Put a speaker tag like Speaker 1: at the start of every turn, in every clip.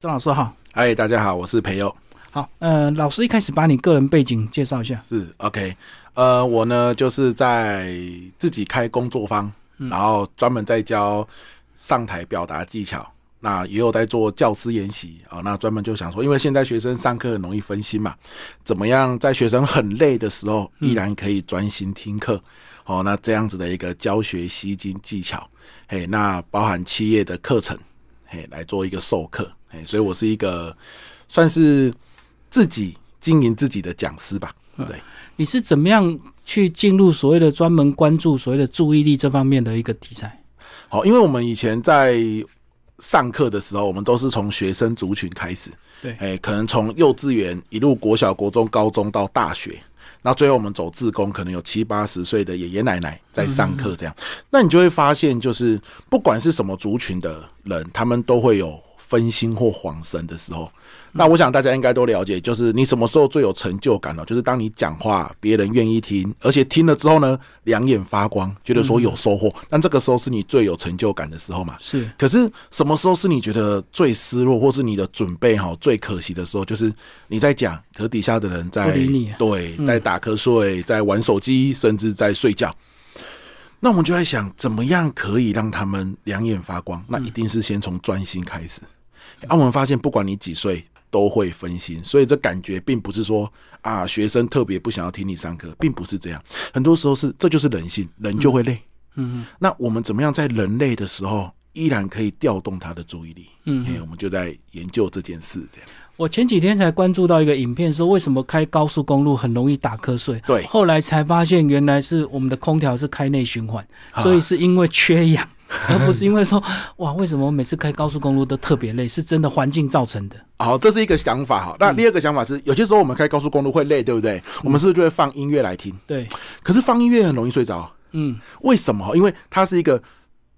Speaker 1: 张老师好，
Speaker 2: 嗨，大家好，我是培佑。
Speaker 1: 好，呃，老师一开始把你个人背景介绍一下。
Speaker 2: 是 OK，呃，我呢就是在自己开工作坊，然后专门在教上台表达技巧，那也有在做教师研习啊。那专门就想说，因为现在学生上课很容易分心嘛，怎么样在学生很累的时候，依然可以专心听课？哦，那这样子的一个教学吸睛技巧，嘿，那包含企业的课程，嘿，来做一个授课。哎，所以我是一个算是自己经营自己的讲师吧。对，
Speaker 1: 你是怎么样去进入所谓的专门关注所谓的注意力这方面的一个题材？
Speaker 2: 好，因为我们以前在上课的时候，我们都是从学生族群开始。
Speaker 1: 对，
Speaker 2: 哎，可能从幼稚园一路国小、国中、高中到大学。那最后我们走自工，可能有七八十岁的爷爷奶奶在上课，这样，那你就会发现，就是不管是什么族群的人，他们都会有。分心或恍神的时候，那我想大家应该都了解，就是你什么时候最有成就感呢？就是当你讲话，别人愿意听，而且听了之后呢，两眼发光，觉得说有收获。但这个时候是你最有成就感的时候嘛？
Speaker 1: 是。
Speaker 2: 可是什么时候是你觉得最失落，或是你的准备哈最可惜的时候？就是你在讲，可底下的人在对，在打瞌睡，在玩手机，甚至在睡觉。那我们就在想，怎么样可以让他们两眼发光？那一定是先从专心开始。啊，我们发现不管你几岁都会分心，所以这感觉并不是说啊，学生特别不想要听你上课，并不是这样。很多时候是这就是人性，人就会累。嗯，那我们怎么样在人累的时候依然可以调动他的注意力？嗯，我们就在研究这件事。这样，
Speaker 1: 我前几天才关注到一个影片，说为什么开高速公路很容易打瞌睡？
Speaker 2: 对，
Speaker 1: 后来才发现原来是我们的空调是开内循环，所以是因为缺氧。而不是因为说哇，为什么每次开高速公路都特别累？是真的环境造成的。
Speaker 2: 好，这是一个想法哈。那第二个想法是，有些时候我们开高速公路会累，对不对？我们是不是就会放音乐来听？
Speaker 1: 对。
Speaker 2: 可是放音乐很容易睡着。嗯。为什么？因为它是一个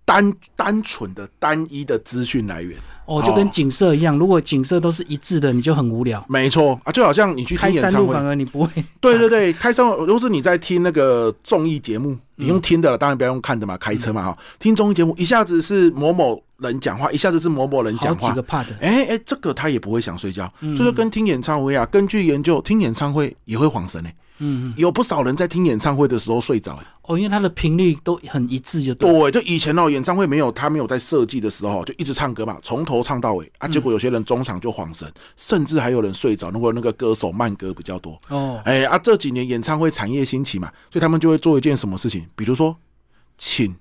Speaker 2: 单单纯的单一的资讯来源。
Speaker 1: 哦，就跟景色一样，如果景色都是一致的，你就很无聊。
Speaker 2: 没错啊，就好像你去听演唱会，
Speaker 1: 反而你不会。
Speaker 2: 对对对，开山路，如果是你在听那个综艺节目，你用听的了，当然不要用看的嘛，开车嘛哈。听综艺节目，一下子是某某人讲话，一下子是某某人讲话，
Speaker 1: 几个 part。
Speaker 2: 哎哎，这个他也不会想睡觉，就是跟听演唱会啊。根据研究，听演唱会也会晃神呢。嗯，有不少人在听演唱会的时候睡着。
Speaker 1: 哦，因为他的频率都很一致，就
Speaker 2: 对。就以前哦，演唱会没有他没有在设计的时候，就一直唱歌嘛，从头唱到尾啊。结果有些人中场就晃神，甚至还有人睡着。如果那个歌手慢歌比较多哦，哎啊，这几年演唱会产业兴起嘛，所以他们就会做一件什么事情，比如说请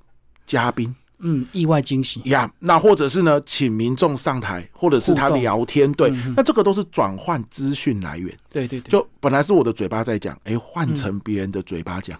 Speaker 2: 嘉宾。
Speaker 1: 嗯，意外惊喜。
Speaker 2: 呀，那或者是呢，请民众上台，或者是他聊天，对，那这个都是转换资讯来源，
Speaker 1: 对对对，
Speaker 2: 就本来是我的嘴巴在讲，哎，换成别人的嘴巴讲，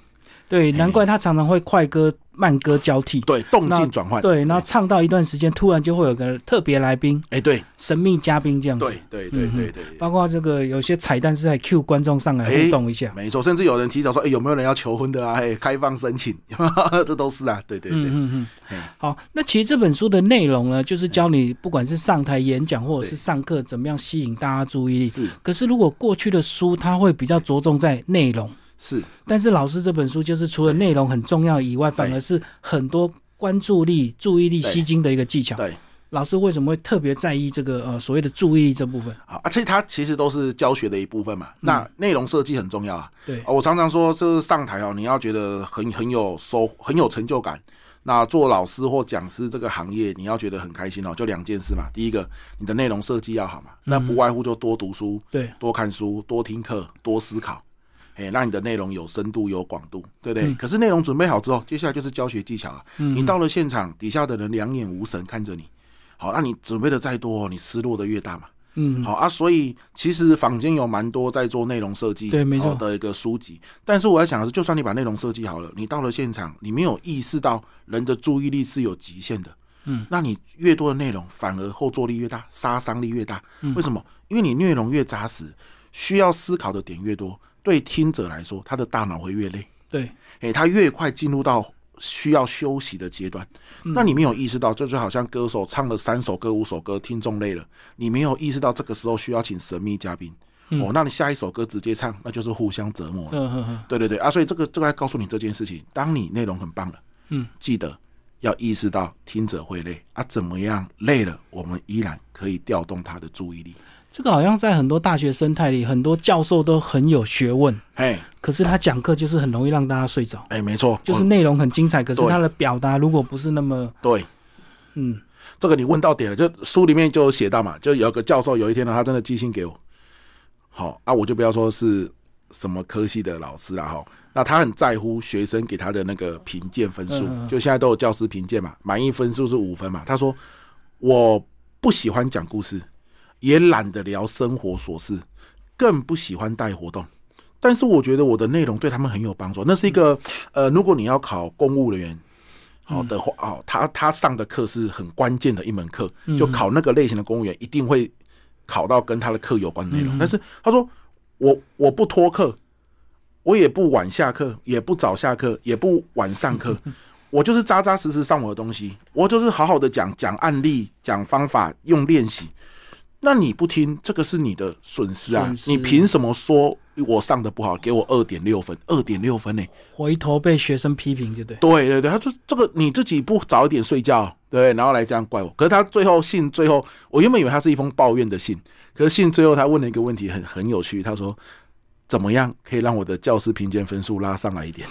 Speaker 1: 对，难怪他常常会快歌。慢歌交替，
Speaker 2: 对，动静转换，
Speaker 1: 对，然后唱到一段时间，突然就会有个特别来宾，
Speaker 2: 哎，对，
Speaker 1: 神秘嘉宾这样
Speaker 2: 子，对，对，对，对，对，
Speaker 1: 包括这个有些彩蛋是在 Q 观众上来互动一下，
Speaker 2: 没错，甚至有人提早说，哎，有没有人要求婚的啊？哎，开放申请，这都是啊，对，对，对，嗯
Speaker 1: 嗯，好，那其实这本书的内容呢，就是教你不管是上台演讲或者是上课，怎么样吸引大家注意力。
Speaker 2: 是，
Speaker 1: 可是如果过去的书，它会比较着重在内容。
Speaker 2: 是，
Speaker 1: 但是老师这本书就是除了内容很重要以外，反而是很多关注力、注意力吸睛的一个技巧。
Speaker 2: 对，
Speaker 1: 老师为什么会特别在意这个呃所谓的注意力这部分？
Speaker 2: 啊，而且它其实都是教学的一部分嘛。那内容设计很重要啊。
Speaker 1: 对，
Speaker 2: 我常常说，这上台哦，你要觉得很很有收、很有成就感。那做老师或讲师这个行业，你要觉得很开心哦，就两件事嘛。第一个，你的内容设计要好嘛，那不外乎就多读书，
Speaker 1: 对，
Speaker 2: 多看书，多听课，多思考。哎，让你的内容有深度、有广度，对不对？可是内容准备好之后，接下来就是教学技巧啊。你到了现场，底下的人两眼无神看着你，好，那你准备的再多，你失落的越大嘛。嗯，好啊。所以其实坊间有蛮多在做内容设计
Speaker 1: 对，没错
Speaker 2: 的一个书籍。但是我要讲的是，就算你把内容设计好了，你到了现场，你没有意识到人的注意力是有极限的。嗯，那你越多的内容，反而后坐力越大，杀伤力越大。为什么？因为你内容越扎实，需要思考的点越多。对听者来说，他的大脑会越累，
Speaker 1: 对，
Speaker 2: 哎，他越快进入到需要休息的阶段。那你没有意识到，这就好像歌手唱了三首歌、五首歌，听众累了，你没有意识到这个时候需要请神秘嘉宾哦。那你下一首歌直接唱，那就是互相折磨了。对对对啊，所以这个这个来告诉你这件事情：当你内容很棒了，嗯，记得要意识到听者会累啊，怎么样累了，我们依然可以调动他的注意力。
Speaker 1: 这个好像在很多大学生态里，很多教授都很有学问，
Speaker 2: 哎，
Speaker 1: 可是他讲课就是很容易让大家睡着。
Speaker 2: 哎，没错，
Speaker 1: 就是内容很精彩，可是他的表达如果不是那么
Speaker 2: 对，
Speaker 1: 嗯，
Speaker 2: 这个你问到点了，就书里面就有写到嘛，就有个教授有一天呢，他真的寄信给我，好啊，我就不要说是什么科系的老师了哈，那他很在乎学生给他的那个评鉴分数，就现在都有教师评鉴嘛，满意分数是五分嘛，他说我不喜欢讲故事。也懒得聊生活琐事，更不喜欢带活动。但是我觉得我的内容对他们很有帮助。那是一个呃，如果你要考公务人员好的话，哦，他他上的课是很关键的一门课，就考那个类型的公务员一定会考到跟他的课有关的内容。但是他说我我不拖课，我也不晚下课，也不早下课，也不晚上课，我就是扎扎实实上我的东西，我就是好好的讲讲案例，讲方法，用练习。那你不听，这个是你的损失啊！你凭什么说我上的不好，给我二点六分？二点六分呢？
Speaker 1: 回头被学生批评，对不对？
Speaker 2: 对对对，他说这个你自己不早一点睡觉，对，然后来这样怪我。可是他最后信最后，我原本以为他是一封抱怨的信，可是信最后他问了一个问题，很很有趣。他说：“怎么样可以让我的教师评鉴分数拉上来一点？”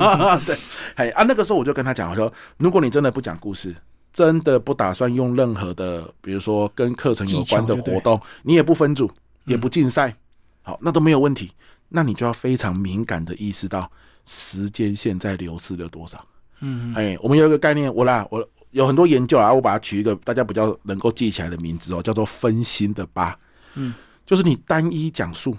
Speaker 2: 对，哎啊，那个时候我就跟他讲，我说：“如果你真的不讲故事。”真的不打算用任何的，比如说跟课程有关的活动，你也不分组，也不竞赛，好，那都没有问题。那你就要非常敏感的意识到时间现在流失了多少。嗯，哎，我们有一个概念，我啦，我有很多研究啊，我把它取一个大家比较能够记起来的名字哦，叫做分心的八。嗯，就是你单一讲述。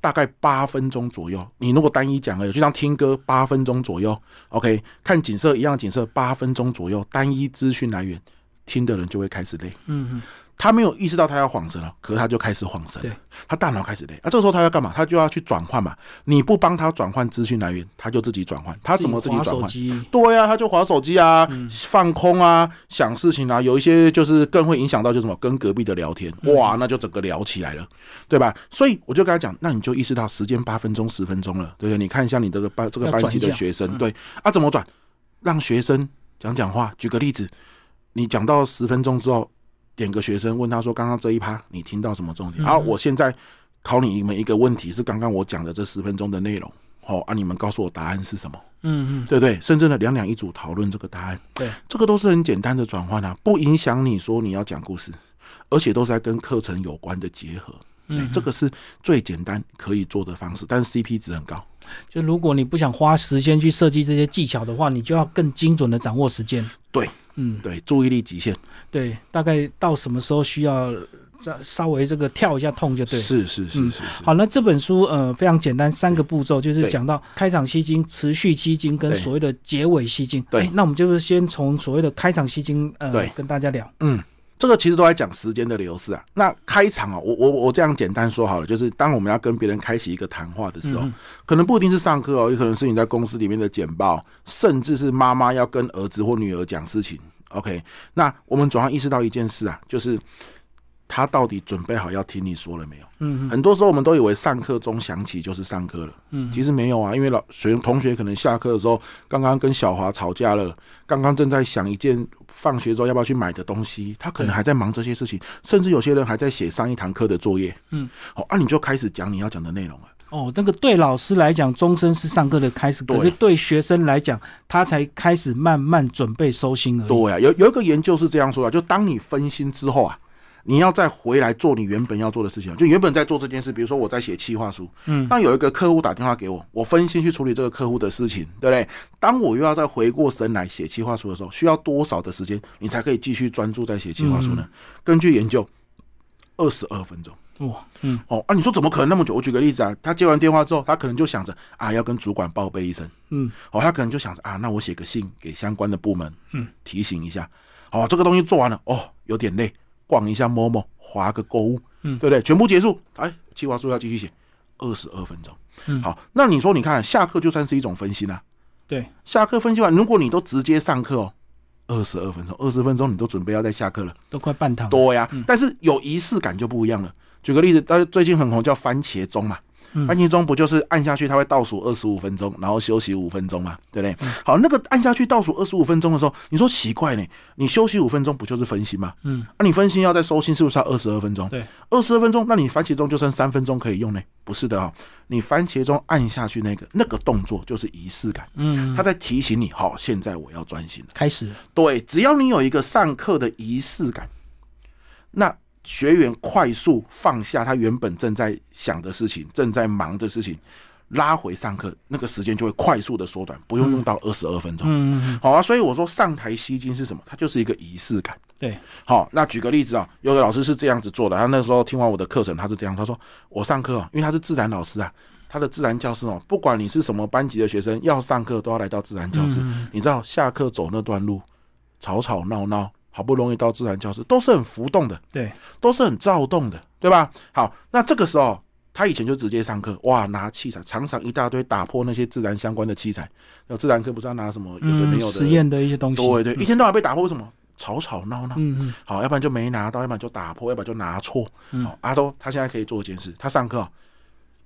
Speaker 2: 大概八分钟左右，你如果单一讲而已，就像听歌八分钟左右，OK，看景色一样景色八分钟左右，单一资讯来源，听的人就会开始累。嗯嗯。他没有意识到他要晃神了，可是他就开始晃神。
Speaker 1: 对，
Speaker 2: 他大脑开始累。啊，这个时候他要干嘛？他就要去转换嘛。你不帮他转换资讯来源，他就自己转换。他怎么自己转换？对呀，他就划手机啊，放空啊，想事情啊。有一些就是更会影响到，就什么跟隔壁的聊天，哇，那就整个聊起来了，对吧？所以我就跟他讲，那你就意识到时间八分钟、十分钟了，对不对？你看一下你这个班这个班级的学生，对啊，怎么转？让学生讲讲话。举个例子，你讲到十分钟之后。点个学生问他说：“刚刚这一趴你听到什么重点？”好，我现在考你们一个问题，是刚刚我讲的这十分钟的内容。好啊，你们告诉我答案是什么？嗯嗯，对不对？甚至呢，两两一组讨论这个答案。
Speaker 1: 对，
Speaker 2: 这个都是很简单的转换啊，不影响你说你要讲故事，而且都是在跟课程有关的结合。嗯，这个是最简单可以做的方式，但是 CP 值很高。
Speaker 1: 就如果你不想花时间去设计这些技巧的话，你就要更精准的掌握时间。
Speaker 2: 对。嗯，对，注意力极限，
Speaker 1: 对，大概到什么时候需要再稍微这个跳一下痛就对。
Speaker 2: 是是是是。
Speaker 1: 好，那这本书呃非常简单，三个步骤就是讲到开场吸睛、持续吸睛跟所谓的结尾吸睛。
Speaker 2: 对，
Speaker 1: 那我们就是先从所谓的开场吸睛呃跟大家聊。
Speaker 2: 嗯。这个其实都在讲时间的流逝啊。那开场啊，我我我这样简单说好了，就是当我们要跟别人开启一个谈话的时候，可能不一定是上课哦，也可能是你在公司里面的简报，甚至是妈妈要跟儿子或女儿讲事情。OK，那我们总要意识到一件事啊，就是他到底准备好要听你说了没有？嗯，很多时候我们都以为上课钟响起就是上课了，嗯，其实没有啊，因为老学同学可能下课的时候刚刚跟小华吵架了，刚刚正在想一件。放学之后要不要去买的东西？他可能还在忙这些事情，甚至有些人还在写上一堂课的作业。嗯，好，啊，你就开始讲你要讲的内容了。
Speaker 1: 哦，那个对老师来讲，终身是上课的开始，可是对学生来讲，他才开始慢慢准备收心而已。
Speaker 2: 对啊，有有一个研究是这样说的，就当你分心之后啊。你要再回来做你原本要做的事情，就原本在做这件事，比如说我在写企划书，嗯，当有一个客户打电话给我，我分心去处理这个客户的事情，对不对？当我又要再回过神来写企划书的时候，需要多少的时间，你才可以继续专注在写企划书呢？根据研究，二十二分钟。哇，嗯，哦，啊，你说怎么可能那么久？我举个例子啊，他接完电话之后，他可能就想着啊，要跟主管报备一声，嗯，哦，他可能就想着啊，那我写个信给相关的部门，嗯，提醒一下，哦，这个东西做完了，哦，有点累。逛一下摸摸，划个购物，嗯，对不对？全部结束，哎，计划书要继续写，二十二分钟，嗯，好，那你说，你看下课就算是一种分析呢？
Speaker 1: 对，
Speaker 2: 下课分析完，如果你都直接上课哦，二十二分钟，二十分钟你都准备要再下课了，
Speaker 1: 都快半堂
Speaker 2: 多呀。但是有仪式感就不一样了。举个例子，大家，最近很红叫番茄钟嘛，番茄钟不就是按下去，它会倒数二十五分钟，然后休息五分钟嘛，对不对？好，那个按下去倒数二十五分钟的时候，你说奇怪呢？你休息五分钟不就是分心吗？嗯，那你分心要再收心，是不是要二十二分钟？
Speaker 1: 对，
Speaker 2: 二十二分钟，那你番茄钟就剩三分钟可以用呢？不是的啊，你番茄钟按下去那个那个动作就是仪式感，嗯，他在提醒你，好，现在我要专心了，
Speaker 1: 开始。
Speaker 2: 对，只要你有一个上课的仪式感，那。学员快速放下他原本正在想的事情、正在忙的事情，拉回上课，那个时间就会快速的缩短，不用用到二十二分钟。嗯，好啊。所以我说上台吸睛是什么？它就是一个仪式感。
Speaker 1: 对，
Speaker 2: 好。那举个例子啊，有个老师是这样子做的。他那时候听完我的课程，他是这样，他说：“我上课啊，因为他是自然老师啊，他的自然教室哦，不管你是什么班级的学生，要上课都要来到自然教室。你知道下课走那段路，吵吵闹闹。”好不容易到自然教室，都是很浮动的，
Speaker 1: 对，
Speaker 2: 都是很躁动的，对吧？好，那这个时候他以前就直接上课，哇，拿器材，常常一大堆打破那些自然相关的器材。那自然课不是要拿什么有的没有的
Speaker 1: 实验的一些东西，
Speaker 2: 对对，一天到晚被打破，为什么？吵吵闹闹，嗯嗯，好，要不然就没拿到，要不然就打破，要不然就拿错。好，阿周他现在可以做一件事，他上课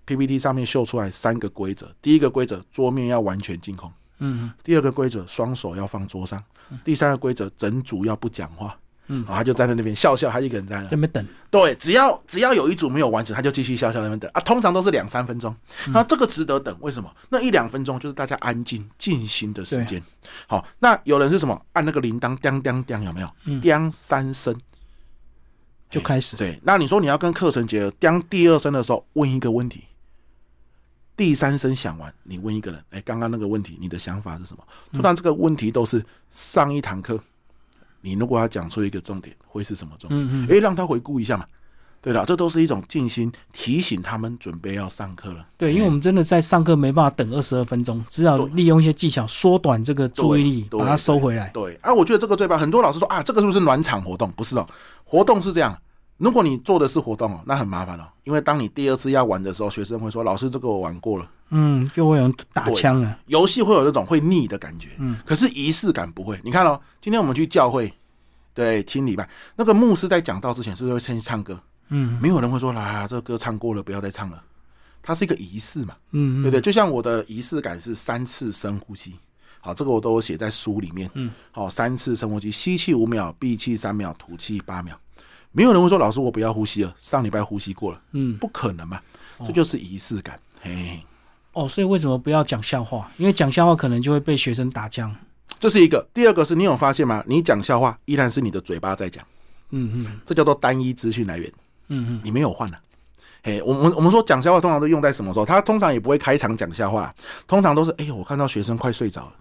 Speaker 2: PPT 上面秀出来三个规则，第一个规则，桌面要完全净空。嗯，第二个规则，双手要放桌上；第三个规则，整组要不讲话。嗯，他就站在那边笑笑，他一个人在那，
Speaker 1: 在那边等。
Speaker 2: 对，只要只要有一组没有完成，他就继续笑笑在那边等啊。通常都是两三分钟，那这个值得等。为什么？那一两分钟就是大家安静静心的时间。好，那有人是什么？按那个铃铛，叮叮叮，有没有？叮三声
Speaker 1: 就开始。
Speaker 2: 对，那你说你要跟课程结合，叮第二声的时候问一个问题。第三声响完，你问一个人：“哎，刚刚那个问题，你的想法是什么？”通常这个问题都是上一堂课，你如果要讲出一个重点，会是什么重点？嗯嗯，哎，让他回顾一下嘛。对了，这都是一种静心提醒他们准备要上课了。
Speaker 1: 对，因为我们真的在上课没办法等二十二分钟，只好利用一些技巧缩短这个注意力，把它收回来。
Speaker 2: 对，啊，我觉得这个最棒。很多老师说啊，这个是不是暖场活动？不是哦，活动是这样。如果你做的是活动哦，那很麻烦哦，因为当你第二次要玩的时候，学生会说：“老师，这个我玩过了。”
Speaker 1: 嗯，就会有人打枪啊。
Speaker 2: 游戏会有那种会腻的感觉，嗯，可是仪式感不会。你看哦，今天我们去教会，对，听礼拜，那个牧师在讲道之前是不是会先唱歌？嗯，没有人会说：“啦，这个歌唱过了，不要再唱了。”它是一个仪式嘛，嗯，对不对？就像我的仪式感是三次深呼吸，好，这个我都写在书里面，嗯，好，三次深呼吸，吸气五秒，闭气三秒，吐气八秒。没有人会说老师我不要呼吸了，上礼拜呼吸过了，嗯，不可能嘛，这就是仪式感，嘿，
Speaker 1: 哦，所以为什么不要讲笑话？因为讲笑话可能就会被学生打僵，
Speaker 2: 这是一个。第二个是你有发现吗？你讲笑话依然是你的嘴巴在讲，嗯嗯，这叫做单一资讯来源，嗯嗯，你没有换了，嘿，我们我们说讲笑话通常都用在什么时候？他通常也不会开场讲笑话，通常都是哎呦，我看到学生快睡着了，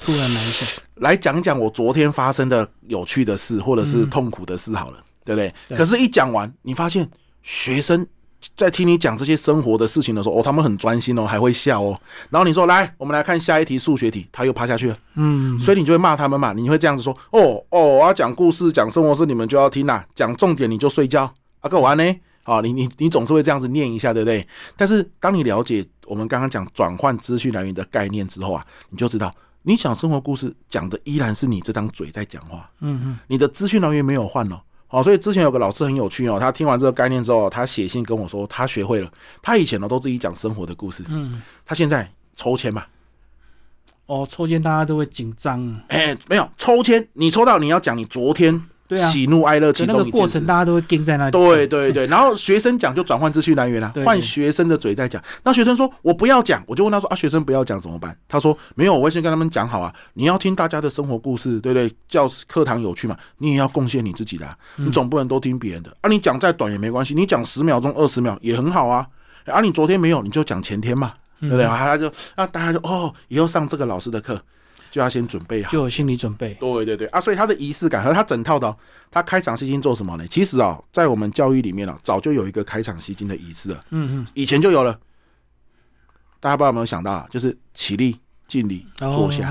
Speaker 1: 突然来一下，
Speaker 2: 来讲讲我昨天发生的有趣的事或者是痛苦的事好了。对不对？可是，一讲完，你发现学生在听你讲这些生活的事情的时候，哦，他们很专心哦，还会笑哦。然后你说：“来，我们来看下一题数学题。”他又趴下去了。嗯，所以你就会骂他们嘛？你会这样子说：“哦哦，我要讲故事、讲生活事，你们就要听啊。讲重点你就睡觉。啊，够完呢？好，你你你总是会这样子念一下，对不对？但是当你了解我们刚刚讲转换资讯来源的概念之后啊，你就知道，你讲生活故事讲的依然是你这张嘴在讲话。嗯嗯，你的资讯来源没有换哦。哦，所以之前有个老师很有趣哦，他听完这个概念之后，他写信跟我说，他学会了。他以前呢都自己讲生活的故事，嗯，他现在抽签嘛。
Speaker 1: 哦，抽签大家都会紧张。
Speaker 2: 哎，没有抽签，你抽到你要讲你昨天。喜怒哀乐其中一
Speaker 1: 过程，大家都会盯在那里。
Speaker 2: 对对对，然后学生讲就转换资讯来源啦，换学生的嘴在讲。那学生说：“我不要讲。”我就问他说：“啊，学生不要讲怎么办？”他说：“没有，我会先跟他们讲好啊。你要听大家的生活故事，对不对？教课堂有趣嘛，你也要贡献你自己的，你总不能都听别人的啊。你讲再短也没关系，你讲十秒钟、二十秒也很好啊。啊，你昨天没有，你就讲前天嘛，对不对？他就啊，大家就哦，以后上这个老师的课。”就要先准备好，
Speaker 1: 就有心理准备。
Speaker 2: 对对对啊，所以他的仪式感和他整套的，他开场吸金做什么呢？其实啊，在我们教育里面啊，早就有一个开场吸金的仪式了。嗯嗯，以前就有了。大家不知道有没有想到啊？就是起立、敬礼、坐下，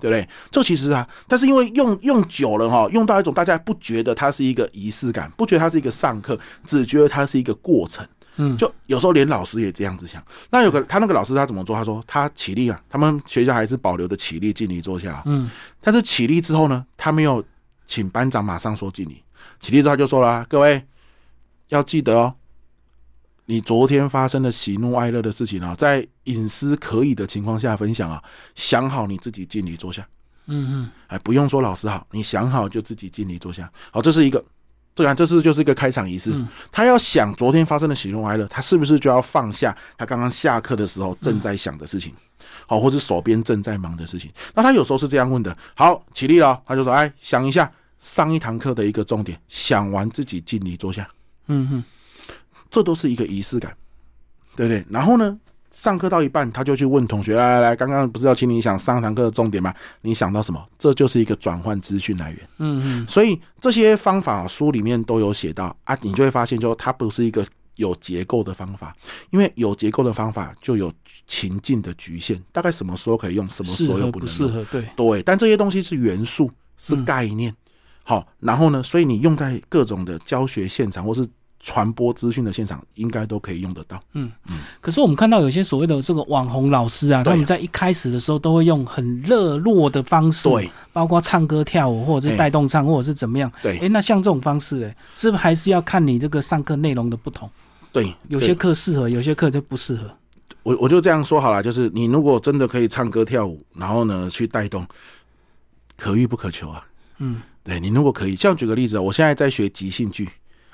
Speaker 2: 对不对？这其实啊，但是因为用用久了哈，用到一种大家不觉得它是一个仪式感，不觉得它是一个上课，只觉得它是一个过程。嗯，就有时候连老师也这样子想。那有个他那个老师他怎么做？他说他起立啊，他们学校还是保留的起立敬礼坐下。嗯，但是起立之后呢，他没有请班长马上说敬礼。起立之后就说了，各位要记得哦，你昨天发生的喜怒哀乐的事情啊，在隐私可以的情况下分享啊，想好你自己敬礼坐下。
Speaker 1: 嗯嗯，
Speaker 2: 哎，不用说老师好，你想好就自己敬礼坐下。好，这是一个，这然这次就是一个开场仪式。他要想昨天发生的喜怒哀乐，他是不是就要放下他刚刚下课的时候正在想的事情？好，或者手边正在忙的事情？那他有时候是这样问的：好，起立了，他就说：哎，想一下上一堂课的一个重点，想完自己尽力坐下。
Speaker 1: 嗯哼，
Speaker 2: 这都是一个仪式感，对不对？然后呢？上课到一半，他就去问同学：“来来来，刚刚不是要请你想上堂课的重点吗？你想到什么？这就是一个转换资讯来源。
Speaker 1: 嗯嗯，
Speaker 2: 所以这些方法书里面都有写到啊，你就会发现，就它不是一个有结构的方法，因为有结构的方法就有情境的局限，大概什么时候可以用，什么时候又
Speaker 1: 不
Speaker 2: 适
Speaker 1: 合。对
Speaker 2: 对，但这些东西是元素，是概念。好，然后呢，所以你用在各种的教学现场或是。传播资讯的现场应该都可以用得到。
Speaker 1: 嗯嗯。可是我们看到有些所谓的这个网红老师啊，他们在一开始的时候都会用很热络的方式，
Speaker 2: 对，
Speaker 1: 包括唱歌跳舞，或者是带动唱，或者是怎么样。
Speaker 2: 对。
Speaker 1: 哎，那像这种方式，哎，是不是还是要看你这个上课内容的不同？
Speaker 2: 对，
Speaker 1: 有些课适合，有些课就不适合。
Speaker 2: 我我就这样说好了，就是你如果真的可以唱歌跳舞，然后呢去带动，可遇不可求啊。
Speaker 1: 嗯。
Speaker 2: 对你如果可以，像举个例子，我现在在学即兴剧。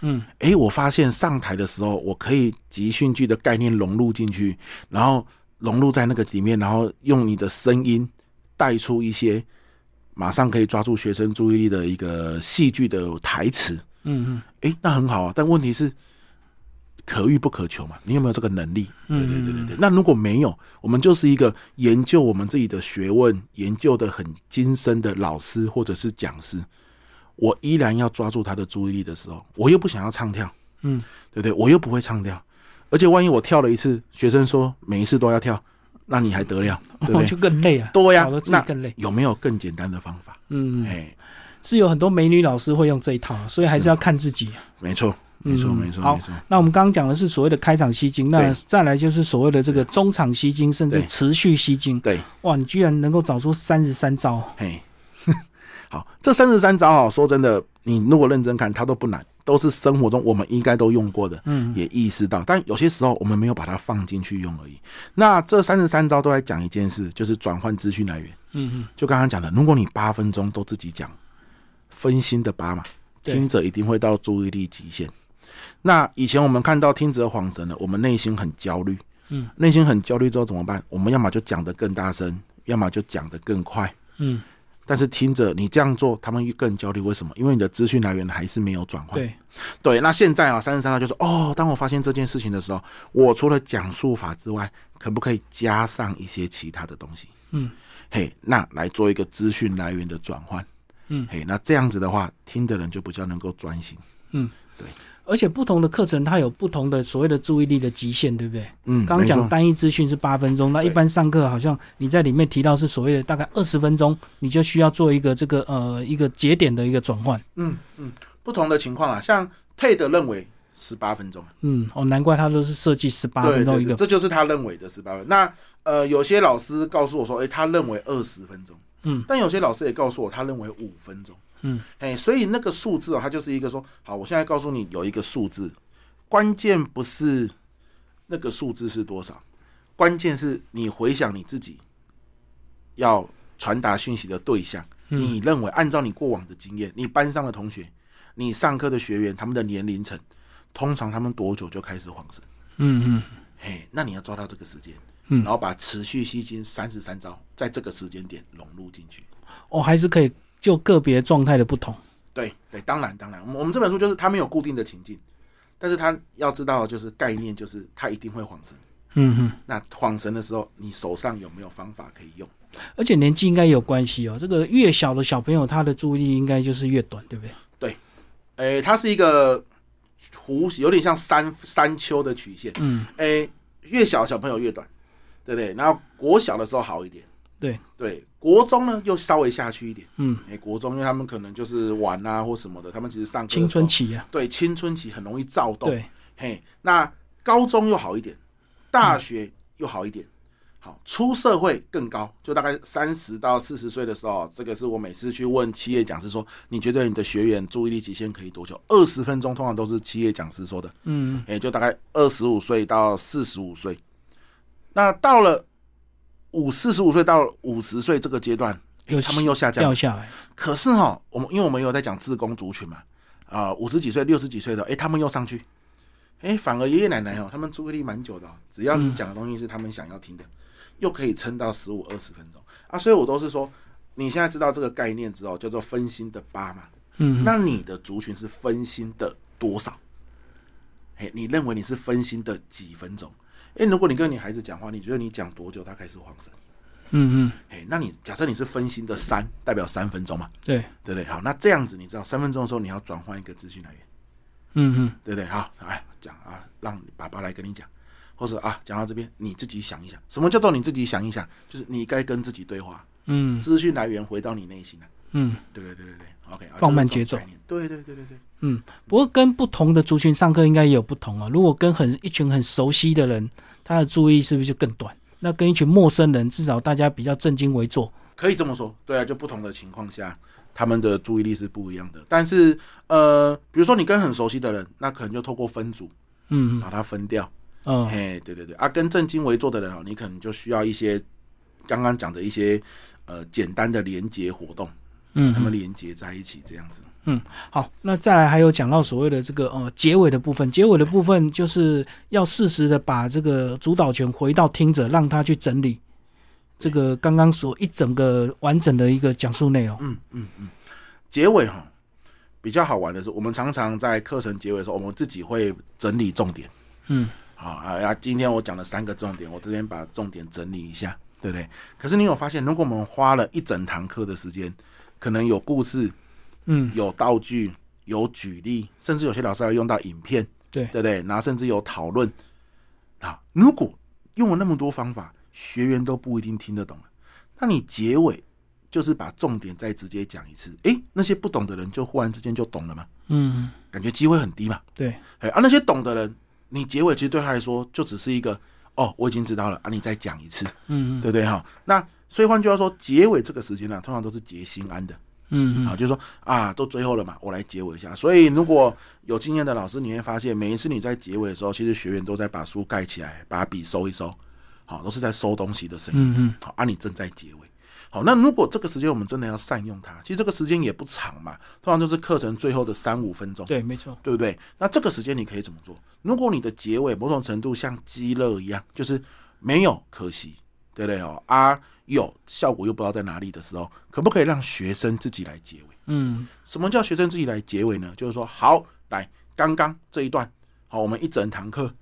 Speaker 1: 嗯，
Speaker 2: 哎，我发现上台的时候，我可以集训剧的概念融入进去，然后融入在那个里面，然后用你的声音带出一些马上可以抓住学生注意力的一个戏剧的台词。
Speaker 1: 嗯嗯，
Speaker 2: 哎，那很好啊。但问题是可遇不可求嘛？你有没有这个能力？对对对对对。那如果没有，我们就是一个研究我们自己的学问、研究的很精深的老师或者是讲师。我依然要抓住他的注意力的时候，我又不想要唱跳，
Speaker 1: 嗯，
Speaker 2: 对不对？我又不会唱跳，而且万一我跳了一次，学生说每一次都要跳，那你还得了？对不对？
Speaker 1: 就更累啊，
Speaker 2: 多呀，
Speaker 1: 那更累。
Speaker 2: 有没有更简单的方法？
Speaker 1: 嗯，
Speaker 2: 哎，
Speaker 1: 是有很多美女老师会用这一套，所以还是要看自己。
Speaker 2: 没错，没错，没错。
Speaker 1: 好，那我们刚刚讲的是所谓的开场吸睛，那再来就是所谓的这个中场吸睛，甚至持续吸睛。
Speaker 2: 对，
Speaker 1: 哇，你居然能够找出三十三招，
Speaker 2: 嘿。好，这三十三招啊，说真的，你如果认真看，它都不难，都是生活中我们应该都用过的，
Speaker 1: 嗯，
Speaker 2: 也意识到，但有些时候我们没有把它放进去用而已。那这三十三招都在讲一件事，就是转换资讯来源。
Speaker 1: 嗯嗯，
Speaker 2: 就刚刚讲的，如果你八分钟都自己讲，分心的八嘛，听者一定会到注意力极限。那以前我们看到听者恍神了，我们内心很焦虑，
Speaker 1: 嗯，
Speaker 2: 内心很焦虑之后怎么办？我们要么就讲得更大声，要么就讲得更快，
Speaker 1: 嗯。
Speaker 2: 但是听着你这样做，他们更焦虑。为什么？因为你的资讯来源还是没有转换。
Speaker 1: 对，
Speaker 2: 对。那现在啊，三十三号就是哦，当我发现这件事情的时候，我除了讲述法之外，可不可以加上一些其他的东西？
Speaker 1: 嗯，
Speaker 2: 嘿，那来做一个资讯来源的转换。
Speaker 1: 嗯，
Speaker 2: 嘿，那这样子的话，听的人就比较能够专心。
Speaker 1: 嗯，
Speaker 2: 对。
Speaker 1: 而且不同的课程，它有不同的所谓的注意力的极限，对不对？
Speaker 2: 嗯，
Speaker 1: 刚讲单一资讯是八分钟，那一般上课好像你在里面提到是所谓的大概二十分钟，你就需要做一个这个呃一个节点的一个转换。
Speaker 2: 嗯嗯，不同的情况啊，像 TED 认为十八分钟。
Speaker 1: 嗯，哦，难怪他都是设计十八分钟一个，
Speaker 2: 这就是他认为的十八分。那呃，有些老师告诉我说，哎，他认为二十分钟。
Speaker 1: 嗯，
Speaker 2: 但有些老师也告诉我，他认为五分钟。
Speaker 1: 嗯，
Speaker 2: 哎，所以那个数字啊，它就是一个说，好，我现在告诉你有一个数字。关键不是那个数字是多少，关键是你回想你自己要传达讯息的对象。你认为按照你过往的经验，你班上的同学，你上课的学员，他们的年龄层，通常他们多久就开始晃神？
Speaker 1: 嗯嗯，
Speaker 2: 嘿，那你要抓到这个时间，
Speaker 1: 嗯，
Speaker 2: 然后把持续吸金三十三招在这个时间点融入进去。
Speaker 1: 哦，还是可以就个别状态的不同。
Speaker 2: 对对，当然当然，我们我们这本书就是它没有固定的情境。但是他要知道，就是概念，就是他一定会晃神。
Speaker 1: 嗯哼，
Speaker 2: 那晃神的时候，你手上有没有方法可以用？
Speaker 1: 而且年纪应该有关系哦。这个越小的小朋友，他的注意力应该就是越短，对不对？
Speaker 2: 对，诶，它是一个弧，有点像山山丘的曲线。
Speaker 1: 嗯，
Speaker 2: 诶，越小小朋友越短，对不对？然后国小的时候好一点。
Speaker 1: 对
Speaker 2: 对，国中呢又稍微下去一点。
Speaker 1: 嗯，
Speaker 2: 哎，国中因为他们可能就是玩啊或什么的，他们其实上
Speaker 1: 青春期啊，
Speaker 2: 对，青春期很容易躁动。
Speaker 1: 对，
Speaker 2: 嘿，那高中又好一点，大学又好一点。好，出社会更高，就大概三十到四十岁的时候，这个是我每次去问企业讲师说，你觉得你的学员注意力极限可以多久？二十分钟，通常都是企业讲师说的。嗯，也就大概二十五岁到四十五岁。那到了五四十五岁到五十岁这个阶段，他们又下降
Speaker 1: 掉下来。
Speaker 2: 可是哈，我们因为我们有在讲自工族群嘛，啊，五十几岁、六十几岁的，哎，他们又上去，哎，反而爷爷奶奶哦，他们注意力蛮久的，只要你讲的东西是他们想要听的。又可以撑到十五二十分钟啊，所以我都是说，你现在知道这个概念之后，叫做分心的八嘛，嗯，那你的族群是分心的多少？哎，你认为你是分心的几分钟？哎，如果你跟你孩子讲话，你觉得你讲多久他开始慌神？嗯嗯，哎，那你假设你是分心的三，代表三分钟嘛？
Speaker 1: 对，
Speaker 2: 对不对？好，那这样子你知道三分钟的时候你要转换一个资讯来源，嗯嗯，对不对？好，哎讲啊，让爸爸来跟你讲。或者啊，讲到这边，你自己想一想，什么叫做你自己想一想？就是你该跟自己对话，嗯，资讯来源回到你内心了，嗯，对对对对对，OK，
Speaker 1: 放慢节奏，
Speaker 2: 对对对对对，
Speaker 1: 嗯，不过跟不同的族群上课应该也有不同啊。如果跟很一群很熟悉的人，他的注意力是不是就更短？那跟一群陌生人，至少大家比较正襟危坐，
Speaker 2: 可以这么说，对啊，就不同的情况下，他们的注意力是不一样的。但是呃，比如说你跟很熟悉的人，那可能就透过分组，嗯，把它分掉。嗯，嘿，对对对，啊，跟正襟危坐的人哦，你可能就需要一些刚刚讲的一些呃简单的连接活动，嗯，他们连接在一起这样子。
Speaker 1: 嗯，好，那再来还有讲到所谓的这个呃结尾的部分，结尾的部分就是要适时的把这个主导权回到听者，让他去整理这个刚刚所一整个完整的一个讲述内容。
Speaker 2: 嗯嗯嗯，结尾哈比较好玩的是，我们常常在课程结尾的时候，我们自己会整理重点。嗯。好啊呀！今天我讲了三个重点，我这边把重点整理一下，对不对？可是你有发现，如果我们花了一整堂课的时间，可能有故事，嗯，有道具，有举例，甚至有些老师要用到影片，
Speaker 1: 对
Speaker 2: 对不对？然后甚至有讨论啊。如果用了那么多方法，学员都不一定听得懂了，那你结尾就是把重点再直接讲一次，诶，那些不懂的人就忽然之间就懂了吗？嗯，感觉机会很低嘛。
Speaker 1: 对，
Speaker 2: 哎，啊，那些懂的人。你结尾其实对他来说就只是一个哦，我已经知道了啊，你再讲一次，嗯，对不对？哈？那所以换句话说，结尾这个时间呢，通常都是结心安的，嗯嗯，啊，就是说啊，都最后了嘛，我来结尾一下。所以如果有经验的老师，你会发现每一次你在结尾的时候，其实学员都在把书盖起来，把笔收一收，好，都是在收东西的声音，嗯嗯，好，啊，你正在结尾。好，那如果这个时间我们真的要善用它，其实这个时间也不长嘛，通常就是课程最后的三五分钟。
Speaker 1: 对，没错，
Speaker 2: 对不对？那这个时间你可以怎么做？如果你的结尾某种程度像鸡肋一样，就是没有可惜，对不对哦？啊，有效果又不知道在哪里的时候，可不可以让学生自己来结尾？嗯，什么叫学生自己来结尾呢？就是说，好，来，刚刚这一段，好，我们一整堂课，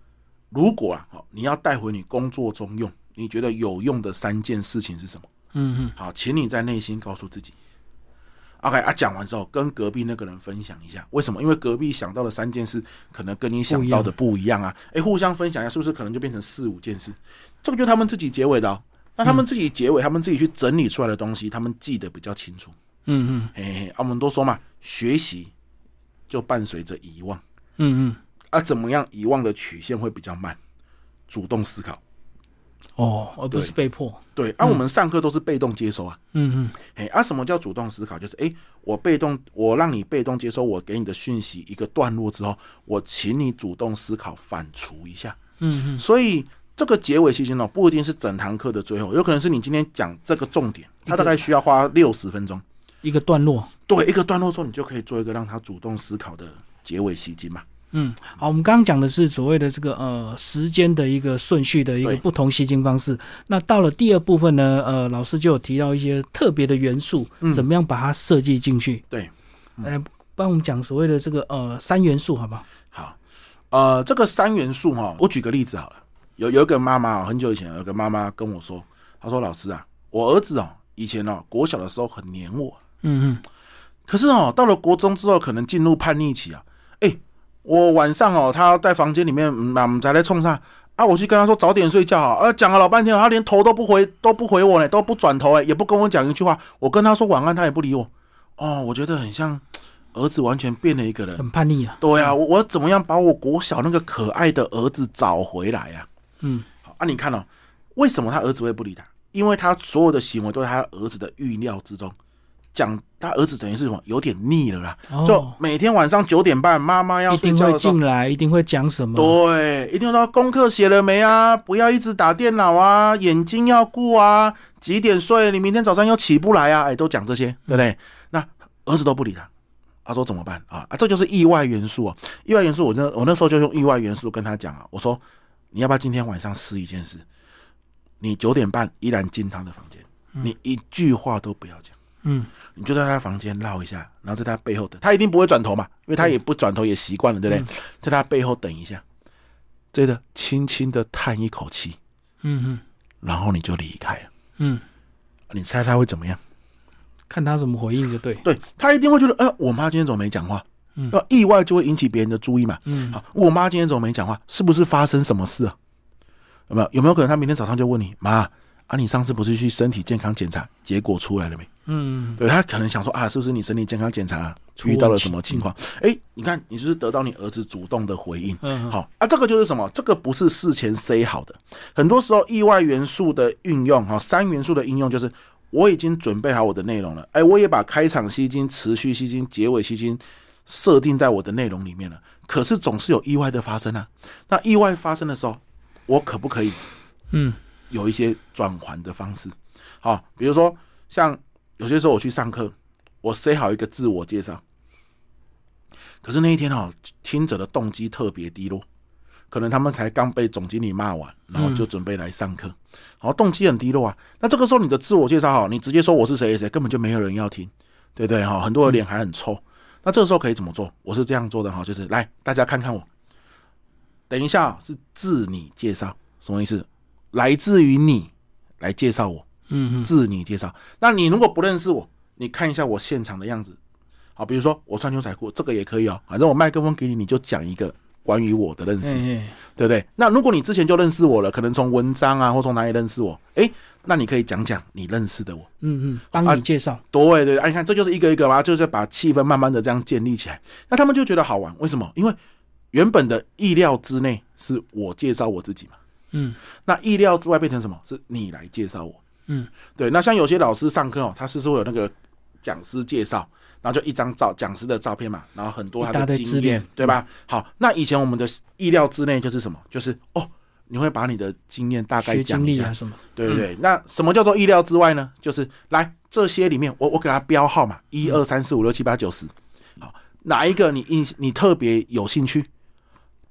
Speaker 2: 如果啊，好，你要带回你工作中用，你觉得有用的三件事情是什么？嗯嗯，好，请你在内心告诉自己，OK 啊，讲完之后跟隔壁那个人分享一下，为什么？因为隔壁想到的三件事，可能跟你想到的不一样啊。哎，互相分享一下，是不是可能就变成四五件事？这个就他们自己结尾的，哦。那他们自己结尾，他们自己去整理出来的东西，他们记得比较清楚。嗯嗯，嘿，啊，我们都说嘛，学习就伴随着遗忘。嗯嗯，啊，怎么样遗忘的曲线会比较慢？主动思考。
Speaker 1: 哦，而不是被迫。
Speaker 2: 对，啊，我们上课都是被动接收啊。嗯嗯。哎，啊，什么叫主动思考？就是，哎，我被动，我让你被动接收我给你的讯息一个段落之后，我请你主动思考，反刍一下。嗯嗯。所以这个结尾期间呢，不一定是整堂课的最后，有可能是你今天讲这个重点，它大概需要花六十分钟
Speaker 1: 一个段落。
Speaker 2: 对，一个段落之后，你就可以做一个让他主动思考的结尾吸金嘛。
Speaker 1: 嗯，好，我们刚刚讲的是所谓的这个呃时间的一个顺序的一个不同吸金方式。那到了第二部分呢，呃，老师就有提到一些特别的元素，怎么样把它设计进去？
Speaker 2: 对，
Speaker 1: 来帮我们讲所谓的这个呃三元素，好不好？
Speaker 2: 好，呃，这个三元素哈，我举个例子好了。有有一个妈妈，很久以前有个妈妈跟我说，她说：“老师啊，我儿子哦，以前哦国小的时候很黏我，嗯嗯，可是哦到了国中之后，可能进入叛逆期啊，哎。”我晚上哦，他在房间里面，嗯，才来冲上啊！我去跟他说早点睡觉啊！呃，讲了老半天，他连头都不回，都不回我呢，都不转头哎，也不跟我讲一句话。我跟他说晚安，他也不理我。哦，我觉得很像儿子完全变了一个人，
Speaker 1: 很叛逆啊。
Speaker 2: 对啊，我我怎么样把我国小那个可爱的儿子找回来呀？嗯，好啊，你看哦，为什么他儿子会不理他？因为他所有的行为都在他儿子的预料之中。讲他儿子等于是什么？有点腻了啦。就每天晚上九点半，妈妈要睡觉
Speaker 1: 的进来，一定会讲什么？
Speaker 2: 对，一定说功课写了没啊？不要一直打电脑啊，眼睛要顾啊。几点睡？你明天早上又起不来啊？哎，都讲这些，对不对？那儿子都不理他，他说怎么办啊？啊，这就是意外元素啊！意外元素，我真的，我那时候就用意外元素跟他讲啊。我说，你要不要今天晚上试一件事？你九点半依然进他的房间，你一句话都不要讲。嗯，你就在他房间绕一下，然后在他背后等，他一定不会转头嘛，因为他也不转头也习惯了，对不对？在他背后等一下，接着轻轻的叹一口气，嗯嗯，然后你就离开了，嗯，你猜他会怎么样？
Speaker 1: 看他怎么回应就对，
Speaker 2: 对他一定会觉得，哎，我妈今天怎么没讲话？嗯，意外就会引起别人的注意嘛，嗯，好，我妈今天怎么没讲话？是不是发生什么事啊？有没有？有没有可能他明天早上就问你妈？啊，你上次不是去身体健康检查，结果出来了没？嗯，对他可能想说啊，是不是你身体健康检查遇到了什么情况？哎，你看，你就是得到你儿子主动的回应。嗯，好啊，这个就是什么？这个不是事前 say 好的。很多时候，意外元素的运用，哈，三元素的应用就是我已经准备好我的内容了。哎，我也把开场吸金、持续吸金、结尾吸金设定在我的内容里面了。可是总是有意外的发生啊。那意外发生的时候，我可不可以？嗯。有一些转环的方式，好，比如说像有些时候我去上课，我塞好一个自我介绍，可是那一天哦，听者的动机特别低落，可能他们才刚被总经理骂完，然后就准备来上课，好，动机很低落啊。那这个时候你的自我介绍哈，你直接说我是谁谁谁，根本就没有人要听，对不对哈？很多人脸还很臭。那这个时候可以怎么做？我是这样做的哈，就是来大家看看我，等一下是自你介绍，什么意思？来自于你来介绍我，嗯，自你介绍。那你如果不认识我，你看一下我现场的样子，好，比如说我穿牛仔裤，这个也可以哦。反正我麦克风给你，你就讲一个关于我的认识，对不对？那如果你之前就认识我了，可能从文章啊或从哪里认识我，哎，那你可以讲讲你认识的我，
Speaker 1: 嗯嗯，帮你介绍。
Speaker 2: 对对，啊，你看这就是一个一个嘛，就是把气氛慢慢的这样建立起来。那他们就觉得好玩，为什么？因为原本的意料之内是我介绍我自己嘛。嗯，那意料之外变成什么？是你来介绍我。嗯，对。那像有些老师上课哦，他是会有那个讲师介绍，然后就一张照讲师的照片嘛，然后很多他的经验，对吧？好，那以前我们的意料之内就是什么？就是哦，你会把你的经验大概讲一下
Speaker 1: 什么？
Speaker 2: 对对对。那什么叫做意料之外呢？就是来这些里面，我我给他标号嘛，一二三四五六七八九十。好，哪一个你印你特别有兴趣？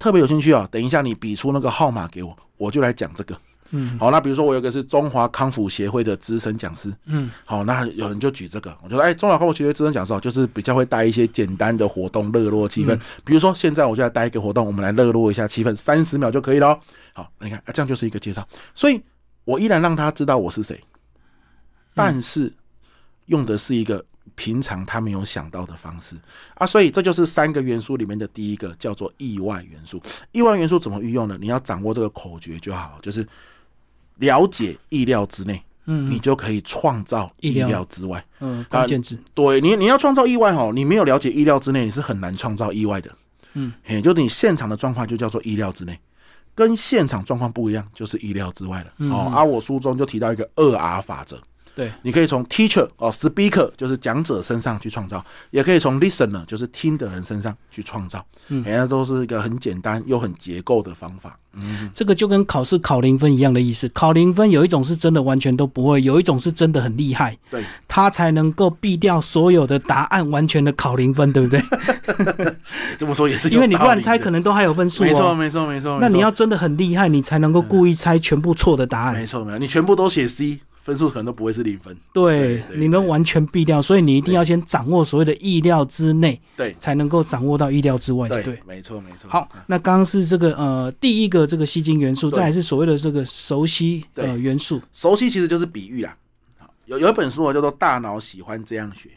Speaker 2: 特别有兴趣啊！等一下，你比出那个号码给我，我就来讲这个。嗯，好，那比如说我有个是中华康复协会的资深讲师。嗯，好，那有人就举这个，我就说，哎，中华康复协会资深讲师就是比较会带一些简单的活动，热络气氛。比如说现在我就来带一个活动，我们来热络一下气氛，三十秒就可以了。好，你看，啊，这样就是一个介绍。所以我依然让他知道我是谁，但是用的是一个。平常他没有想到的方式啊，所以这就是三个元素里面的第一个，叫做意外元素。意外元素怎么运用呢？你要掌握这个口诀就好，就是了解意料之内，嗯，你就可以创造意料之外。
Speaker 1: 嗯，关键字。
Speaker 2: 对你，你要创造意外哈，你没有了解意料之内，你是很难创造意外的。嗯，也就是你现场的状况就叫做意料之内，跟现场状况不一样，就是意料之外了。哦，而我书中就提到一个二 R 法则。
Speaker 1: 对，
Speaker 2: 你可以从 teacher 哦，speaker 就是讲者身上去创造，也可以从 listener 就是听的人身上去创造，嗯，人家都是一个很简单又很结构的方法。
Speaker 1: 嗯，这个就跟考试考零分一样的意思。考零分有一种是真的完全都不会，有一种是真的很厉害，
Speaker 2: 对，
Speaker 1: 他才能够避掉所有的答案，完全的考零分，对不对？
Speaker 2: 这么说也是，
Speaker 1: 因为你乱猜可能都还有分数。
Speaker 2: 没错，没错，没错。
Speaker 1: 那你要真的很厉害，你才能够故意猜全部错的答案。
Speaker 2: 没错，没错，你全部都写 C。分数可能都不会是零分，
Speaker 1: 对，你能完全避掉，所以你一定要先掌握所谓的意料之内，
Speaker 2: 对，
Speaker 1: 才能够掌握到意料之外，对，
Speaker 2: 没错，没错。
Speaker 1: 好，那刚刚是这个呃第一个这个吸睛元素，再还是所谓的这个熟悉呃元素，
Speaker 2: 熟悉其实就是比喻啦。有有一本书啊叫做《大脑喜欢这样学》，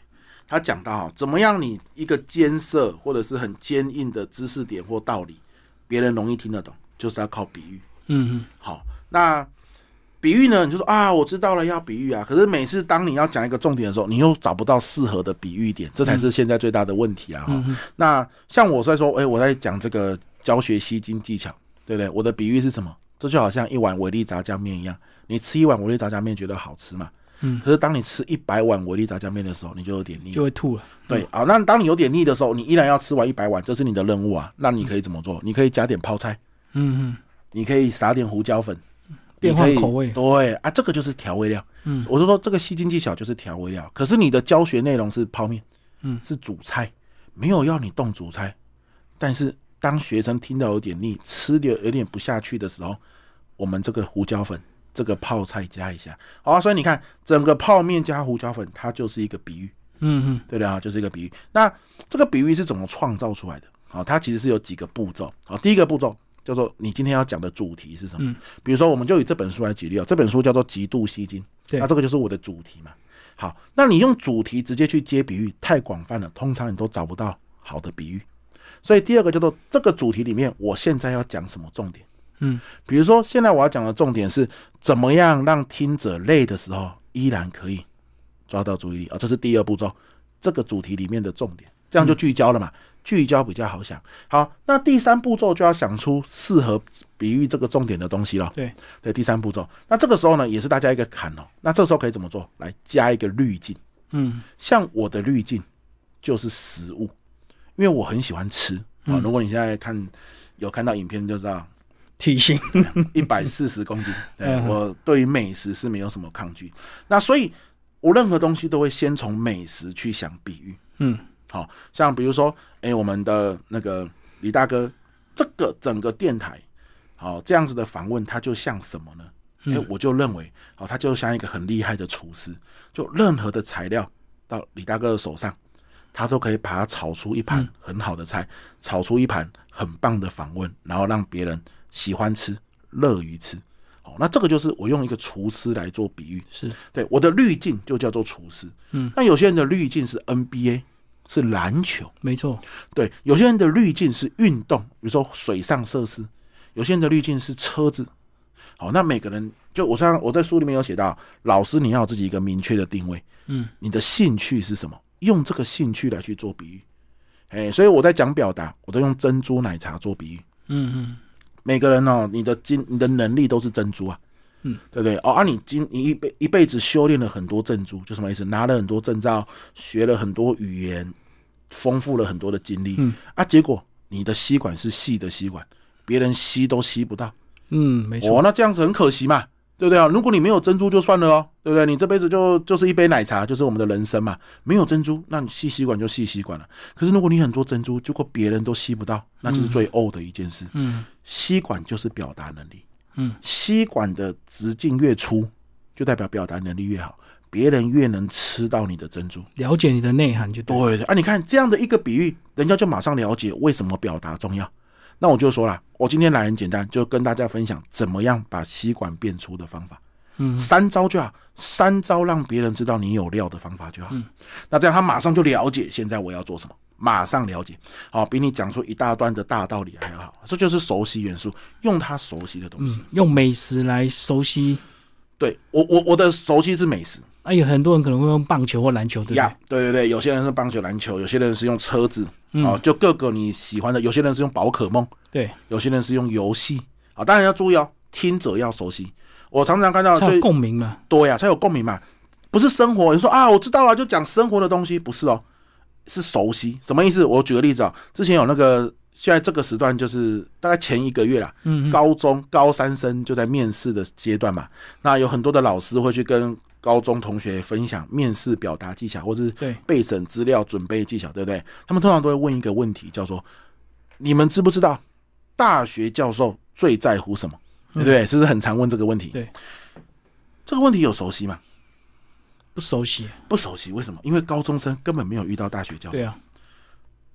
Speaker 2: 他讲到哈怎么样你一个艰涩或者是很坚硬的知识点或道理，别人容易听得懂，就是要靠比喻。嗯嗯，好，那。比喻呢？你就说啊，我知道了，要比喻啊。可是每次当你要讲一个重点的时候，你又找不到适合的比喻点，这才是现在最大的问题啊！哈，那像我在说，哎，我在讲这个教学吸金技巧，对不对？我的比喻是什么？这就好像一碗维力炸酱面一样，你吃一碗维力炸酱面觉得好吃嘛？
Speaker 1: 嗯，
Speaker 2: 可是当你吃一百碗维力炸酱面的时候，你就有点腻，
Speaker 1: 就会吐了。
Speaker 2: 对啊，那当你有点腻的时候，你依然要吃完一百碗，这是你的任务啊。那你可以怎么做？你可以加点泡菜，
Speaker 1: 嗯嗯，
Speaker 2: 你可以撒点胡椒粉，
Speaker 1: 变换口味。
Speaker 2: 对啊，这个就是调味料。
Speaker 1: 嗯，
Speaker 2: 我就说这个吸睛技巧就是调味料。可是你的教学内容是泡面，
Speaker 1: 嗯，
Speaker 2: 是主菜，没有要你动主菜。但是当学生听到有点腻，吃的有点不下去的时候，我们这个胡椒粉。这个泡菜加一下，好啊，所以你看，整个泡面加胡椒粉，它就是一个比喻，
Speaker 1: 嗯嗯，
Speaker 2: 对的啊，就是一个比喻。那这个比喻是怎么创造出来的？好，它其实是有几个步骤。好，第一个步骤叫做你今天要讲的主题是什么？比如说，我们就以这本书来举例啊，这本书叫做《极度吸睛》，那这个就是我的主题嘛。好，那你用主题直接去接比喻，太广泛了，通常你都找不到好的比喻。所以第二个叫做这个主题里面，我现在要讲什么重点？
Speaker 1: 嗯，
Speaker 2: 比如说，现在我要讲的重点是怎么样让听者累的时候依然可以抓到注意力啊，这是第二步骤，这个主题里面的重点，这样就聚焦了嘛，聚焦比较好想。好，那第三步骤就要想出适合比喻这个重点的东西了。
Speaker 1: 对，
Speaker 2: 对，第三步骤，那这个时候呢，也是大家一个坎哦。那这时候可以怎么做？来加一个滤镜。
Speaker 1: 嗯，
Speaker 2: 像我的滤镜就是食物，因为我很喜欢吃啊。如果你现在看有看到影片就知道。
Speaker 1: 体型
Speaker 2: 一百四十公斤，对我对于美食是没有什么抗拒。那所以，我任何东西都会先从美食去想比喻。
Speaker 1: 嗯，
Speaker 2: 好像比如说，哎，我们的那个李大哥，这个整个电台，好这样子的访问，它就像什么呢？哎，我就认为，好，他就像一个很厉害的厨师，就任何的材料到李大哥的手上，他都可以把它炒出一盘很好的菜，炒出一盘很棒的访问，然后让别人。喜欢吃，乐于吃，哦，那这个就是我用一个厨师来做比喻，
Speaker 1: 是。
Speaker 2: 对我的滤镜就叫做厨师，
Speaker 1: 嗯，
Speaker 2: 那有些人的滤镜是 NBA，是篮球，
Speaker 1: 没错，
Speaker 2: 对，有些人的滤镜是运动，比如说水上设施，有些人的滤镜是车子，好，那每个人就我上我在书里面有写到，老师你要自己一个明确的定位，
Speaker 1: 嗯，
Speaker 2: 你的兴趣是什么？用这个兴趣来去做比喻，哎，所以我在讲表达，我都用珍珠奶茶做比喻，
Speaker 1: 嗯嗯。
Speaker 2: 每个人哦，你的金，你的能力都是珍珠啊，
Speaker 1: 嗯，
Speaker 2: 对不对？哦，啊，你今你一辈一辈子修炼了很多珍珠，就什么意思？拿了很多证照，学了很多语言，丰富了很多的经历，
Speaker 1: 嗯，
Speaker 2: 啊，结果你的吸管是细的吸管，别人吸都吸不到，
Speaker 1: 嗯，没错，
Speaker 2: 哦，那这样子很可惜嘛。对不对啊？如果你没有珍珠就算了哦，对不对？你这辈子就就是一杯奶茶，就是我们的人生嘛。没有珍珠，那你吸吸管就吸吸管了。可是如果你很多珍珠，结果别人都吸不到，那就是最呕的一件事。
Speaker 1: 嗯，
Speaker 2: 吸管就是表达能力。
Speaker 1: 嗯，
Speaker 2: 吸管的直径越粗，就代表表达能力越好，别人越能吃到你的珍珠，
Speaker 1: 了解你的内涵就
Speaker 2: 对啊。你看这样的一个比喻，人家就马上了解为什么表达重要。那我就说了，我今天来很简单，就跟大家分享怎么样把吸管变粗的方法。
Speaker 1: 嗯，
Speaker 2: 三招就好，三招让别人知道你有料的方法就好。
Speaker 1: 嗯，
Speaker 2: 那这样他马上就了解现在我要做什么，马上了解。好，比你讲出一大段的大道理还要好。这就是熟悉元素，用他熟悉的东西，
Speaker 1: 用美食来熟悉。
Speaker 2: 对我，我我的熟悉是美食。
Speaker 1: 哎，有很多人可能会用棒球或篮球，对不对？
Speaker 2: 对对对，有些人是棒球、篮球，有些人是用车子，哦，就各个你喜欢的。有些人是用宝可梦，
Speaker 1: 对，
Speaker 2: 有些人是用游戏。啊，当然要注意哦，听者要熟悉。我常常看到
Speaker 1: 才有共鸣嘛，
Speaker 2: 对呀，才有共鸣嘛。不是生活，你说啊，我知道了，就讲生活的东西，不是哦，是熟悉。什么意思？我举个例子啊，之前有那个，现在这个时段就是大概前一个月啦，
Speaker 1: 嗯，
Speaker 2: 高中高三生就在面试的阶段嘛，那有很多的老师会去跟。高中同学分享面试表达技巧，或者是备审资料准备技巧，对不对？他们通常都会问一个问题，叫做：你们知不知道大学教授最在乎什么？对不对？是不是很常问这个问题？
Speaker 1: 对，
Speaker 2: 这个问题有熟悉吗？
Speaker 1: 不熟悉，
Speaker 2: 不熟悉。为什么？因为高中生根本没有遇到大学教授。
Speaker 1: 对啊，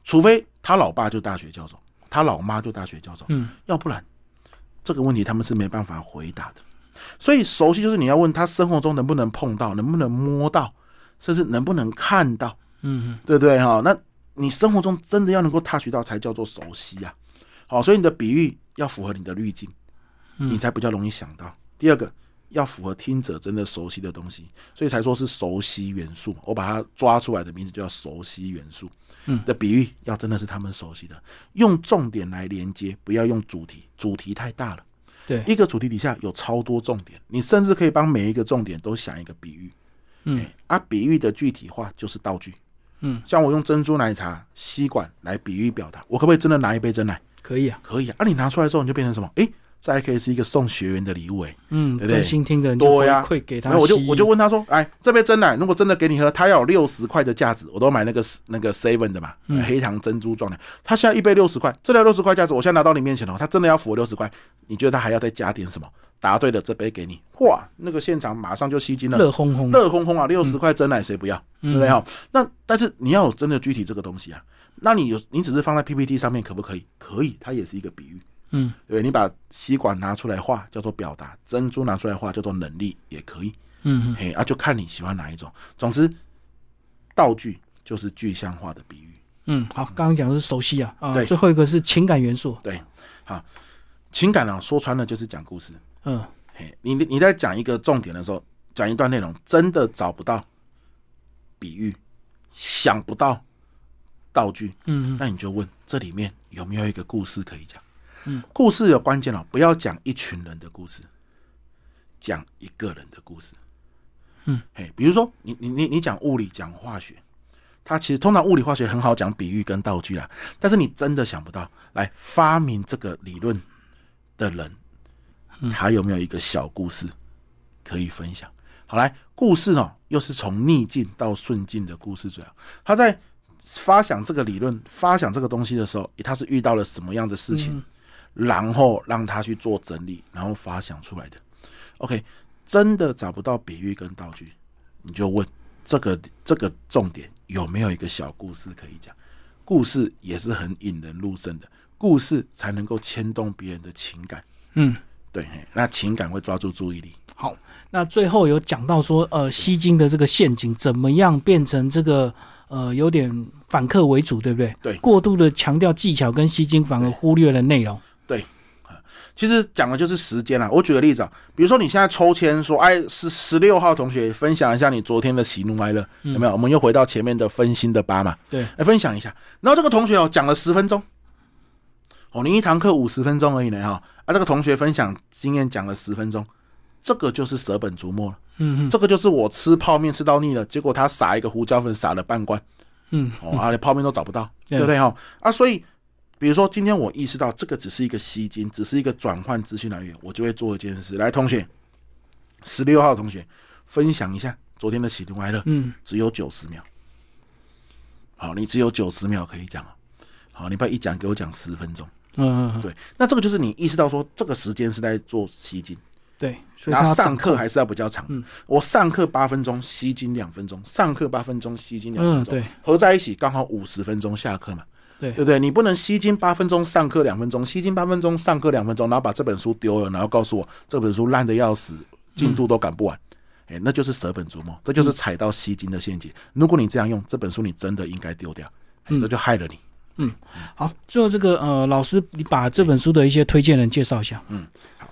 Speaker 2: 除非他老爸就大学教授，他老妈就大学教授。
Speaker 1: 嗯，
Speaker 2: 要不然这个问题他们是没办法回答的。所以熟悉就是你要问他生活中能不能碰到，能不能摸到，甚至能不能看到，
Speaker 1: 嗯，
Speaker 2: 对不对哈？那你生活中真的要能够 touch 到，才叫做熟悉呀。好，所以你的比喻要符合你的滤镜，你才比较容易想到。第二个要符合听者真的熟悉的东西，所以才说是熟悉元素。我把它抓出来的名字就叫熟悉元素。
Speaker 1: 嗯，
Speaker 2: 的比喻要真的是他们熟悉的，用重点来连接，不要用主题，主题太大了。
Speaker 1: 对，
Speaker 2: 一个主题底下有超多重点，你甚至可以帮每一个重点都想一个比喻。
Speaker 1: 嗯，
Speaker 2: 啊，比喻的具体化就是道具。
Speaker 1: 嗯，
Speaker 2: 像我用珍珠奶茶吸管来比喻表达，我可不可以真的拿一杯真奶？
Speaker 1: 可以啊，
Speaker 2: 可以啊。啊，你拿出来之后，你就变成什么？诶，这还可以是一个送学员的礼物，诶。
Speaker 1: 嗯，
Speaker 2: 对不对
Speaker 1: 专心听的人
Speaker 2: 对呀
Speaker 1: 会给他
Speaker 2: 然后我就
Speaker 1: 吸
Speaker 2: 我就问他说：“哎，这杯真奶如果真的给你喝，它要有六十块的价值，我都买那个那个 seven 的嘛，
Speaker 1: 嗯
Speaker 2: 黑糖珍珠状的。它现在一杯六十块，这条六十块价值，我现在拿到你面前了，他真的要付我六十块，你觉得他还要再加点什么？答对了，这杯给你，哇，那个现场马上就吸金了，
Speaker 1: 热烘烘，
Speaker 2: 热烘烘啊，六十块真奶谁不要？对不对哈？那但是你要有真的具体这个东西啊，那你有你只是放在 PPT 上面可不可以？可以，它也是一个比喻。
Speaker 1: 嗯，
Speaker 2: 对，你把吸管拿出来画叫做表达，珍珠拿出来画叫做能力，也可以。
Speaker 1: 嗯
Speaker 2: 嘿啊，就看你喜欢哪一种。总之，道具就是具象化的比喻。
Speaker 1: 嗯，好，刚刚讲的是熟悉啊，啊，
Speaker 2: 对
Speaker 1: 最后一个是情感元素，
Speaker 2: 对，好，情感啊，说穿了就是讲故事。
Speaker 1: 嗯
Speaker 2: 嘿，你你在讲一个重点的时候，讲一段内容，真的找不到比喻，想不到道具，
Speaker 1: 嗯
Speaker 2: 那你就问这里面有没有一个故事可以讲？
Speaker 1: 嗯，
Speaker 2: 故事有关键哦，不要讲一群人的故事，讲一个人的故事。
Speaker 1: 嗯，
Speaker 2: 嘿，比如说你你你你讲物理讲化学，它其实通常物理化学很好讲比喻跟道具啊，但是你真的想不到来发明这个理论的人，他有没有一个小故事可以分享？好，来故事哦，又是从逆境到顺境的故事最好。他在发想这个理论、发想这个东西的时候，他是遇到了什么样的事情，然后让他去做整理，然后发想出来的。OK，真的找不到比喻跟道具，你就问这个这个重点有没有一个小故事可以讲？故事也是很引人入胜的，故事才能够牵动别人的情感。
Speaker 1: 嗯，
Speaker 2: 对，那情感会抓住注意力。
Speaker 1: 好，那最后有讲到说，呃，吸金的这个陷阱怎么样变成这个呃有点反客为主，对不对？
Speaker 2: 对
Speaker 1: 过度的强调技巧跟吸金，反而忽略了内容。
Speaker 2: 其实讲的就是时间啦。我举个例子啊，比如说你现在抽签说，哎，十十六号同学分享一下你昨天的喜怒哀乐，有没有？我们又回到前面的分心的八嘛，
Speaker 1: 对，
Speaker 2: 来分享一下。然后这个同学哦讲了十分钟，哦，你一堂课五十分钟而已呢哈，啊，这个同学分享经验讲了十分钟，这个就是舍本逐末了。
Speaker 1: 嗯嗯
Speaker 2: 这个就是我吃泡面吃到腻了，结果他撒一个胡椒粉撒了半罐，
Speaker 1: 嗯，
Speaker 2: 哦，啊，连泡面都找不到，
Speaker 1: 对
Speaker 2: 对不对哈？啊，所以比如说今天我意识到这个只是一个吸金，只是一个转换资讯来源，我就会做一件事。来，同学，十六号同学分享一下昨天的喜怒哀乐，
Speaker 1: 嗯
Speaker 2: 只有九十秒。好，你只有九十秒可以讲哦。好，你不要一讲给我讲十分钟。
Speaker 1: 嗯嗯，
Speaker 2: 对，那这个就是你意识到说这个时间是在做吸金。
Speaker 1: 对，
Speaker 2: 然后上课还是要比较长。
Speaker 1: 嗯
Speaker 2: 我上课八分钟，吸金两分钟；上课八分钟，吸金两分钟，
Speaker 1: 嗯对
Speaker 2: 合在一起刚好五十分钟下课嘛，
Speaker 1: 对
Speaker 2: 对不对？你不能吸金八分钟，上课两分钟，吸金八分钟，上课两分钟，然后把这本书丢了，然后告诉我这本书烂的要死，进度都赶不完。哎、那就是舍本逐末，这就是踩到吸金的陷阱。如果你这样用这本书，你真的应该丢掉，哎这就害了你。
Speaker 1: 嗯好，最后这个呃，老师你把这本书的一些推荐人介绍一下。
Speaker 2: 嗯，好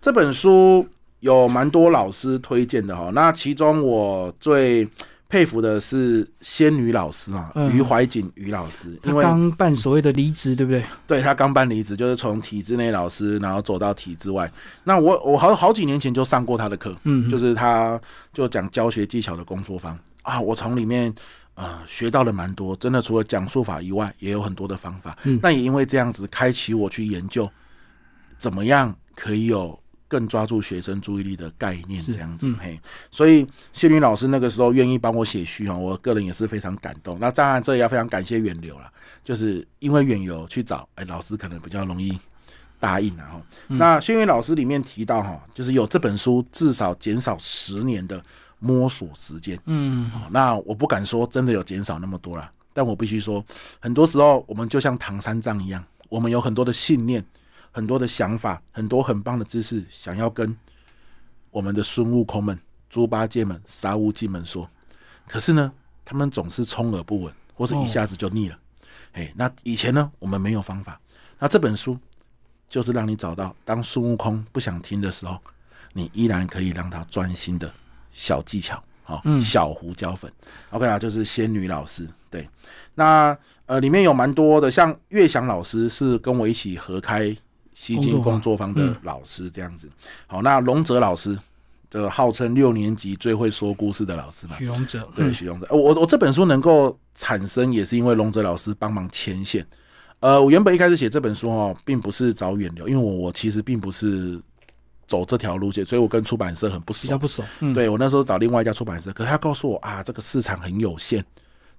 Speaker 2: 这本书有蛮多老师推荐的哈，那其中我最佩服的是仙女老师啊，
Speaker 1: 嗯
Speaker 2: 于怀瑾于老师，
Speaker 1: 他
Speaker 2: 因为
Speaker 1: 刚办所谓的离职，对不对？
Speaker 2: 对他刚办离职，就是从体制内老师，然后走到体制外。那我我好好几年前就上过他的课，
Speaker 1: 嗯，
Speaker 2: 就是他就讲教学技巧的工作坊啊，我从里面呃学到了蛮多，真的除了讲述法以外，也有很多的方法。
Speaker 1: 嗯
Speaker 2: 那也因为这样子，开启我去研究怎么样可以有更抓住学生注意力的概念，这样子、
Speaker 1: 嗯
Speaker 2: 嘿。所以谢云老师那个时候愿意帮我写序啊，我个人也是非常感动。那当然这也要非常感谢远流了，就是因为远流去找，哎，老师可能比较容易。答应然后，那谢云老师里面提到哈，就是有这本书至少减少十年的摸索时间。
Speaker 1: 嗯
Speaker 2: 哦，那我不敢说真的有减少那么多啦，但我必须说，很多时候我们就像唐三藏一样，我们有很多的信念、很多的想法、很多很棒的知识，想要跟我们的孙悟空们、猪八戒们、沙悟净们说，可是呢，他们总是充耳不闻，或是一下子就腻了。哎、那以前呢，我们没有方法，那这本书就是让你找到，当孙悟空不想听的时候，你依然可以让他专心的小技巧。好、
Speaker 1: 嗯
Speaker 2: 小胡椒粉，OK 啊，就是仙女老师。对，那呃，里面有蛮多的，像岳翔老师是跟我一起合开西京工作坊的老师这样子。好，那龙泽老师，这个号称六年级最会说故事的老师嘛，
Speaker 1: 许龙泽，
Speaker 2: 对，许龙泽。我我这本书能够产生，也是因为龙泽老师帮忙牵线。呃，我原本一开始写这本书哦，并不是找远流，因为我我其实并不是走这条路线，所以我跟出版社很不熟，
Speaker 1: 比较不熟。
Speaker 2: 对我那时候找另外一家出版社，可他告诉我啊，这个市场很有限。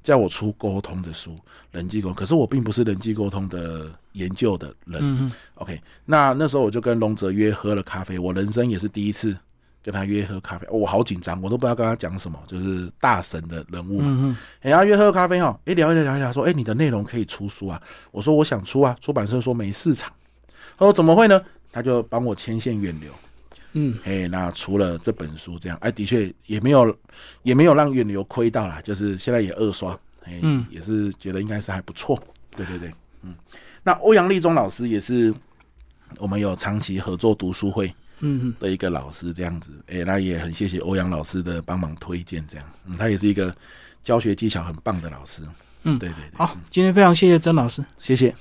Speaker 2: 叫我出沟通的书，人际沟通，可是我并不是人际沟通的研究的人。OK，那那时候我就跟龙泽约喝了咖啡，我人生也是第一次跟他约喝咖啡，我好紧张，我都不知道跟他讲什么，就是大神的人物嘛。然后约喝咖啡哦，哎聊一聊聊一聊，说哎你的内容可以出书啊，我说我想出啊，出版社说没市场，他说怎么会呢？他就帮我牵线远流。嗯，哎，那除了这本书这样，哎，的确也没有，也没有让远流亏到啦，就是现在也二刷，哎，也是觉得应该是还不错，对对对，嗯，那欧阳立中老师也是我们有长期合作读书会，嗯的一个老师这样子，哎，那也很谢谢欧阳老师的帮忙推荐，这样，嗯，他也是一个教学技巧很棒的老师，嗯，对对对，
Speaker 1: 好，今天非常谢谢曾老师，
Speaker 2: 谢谢。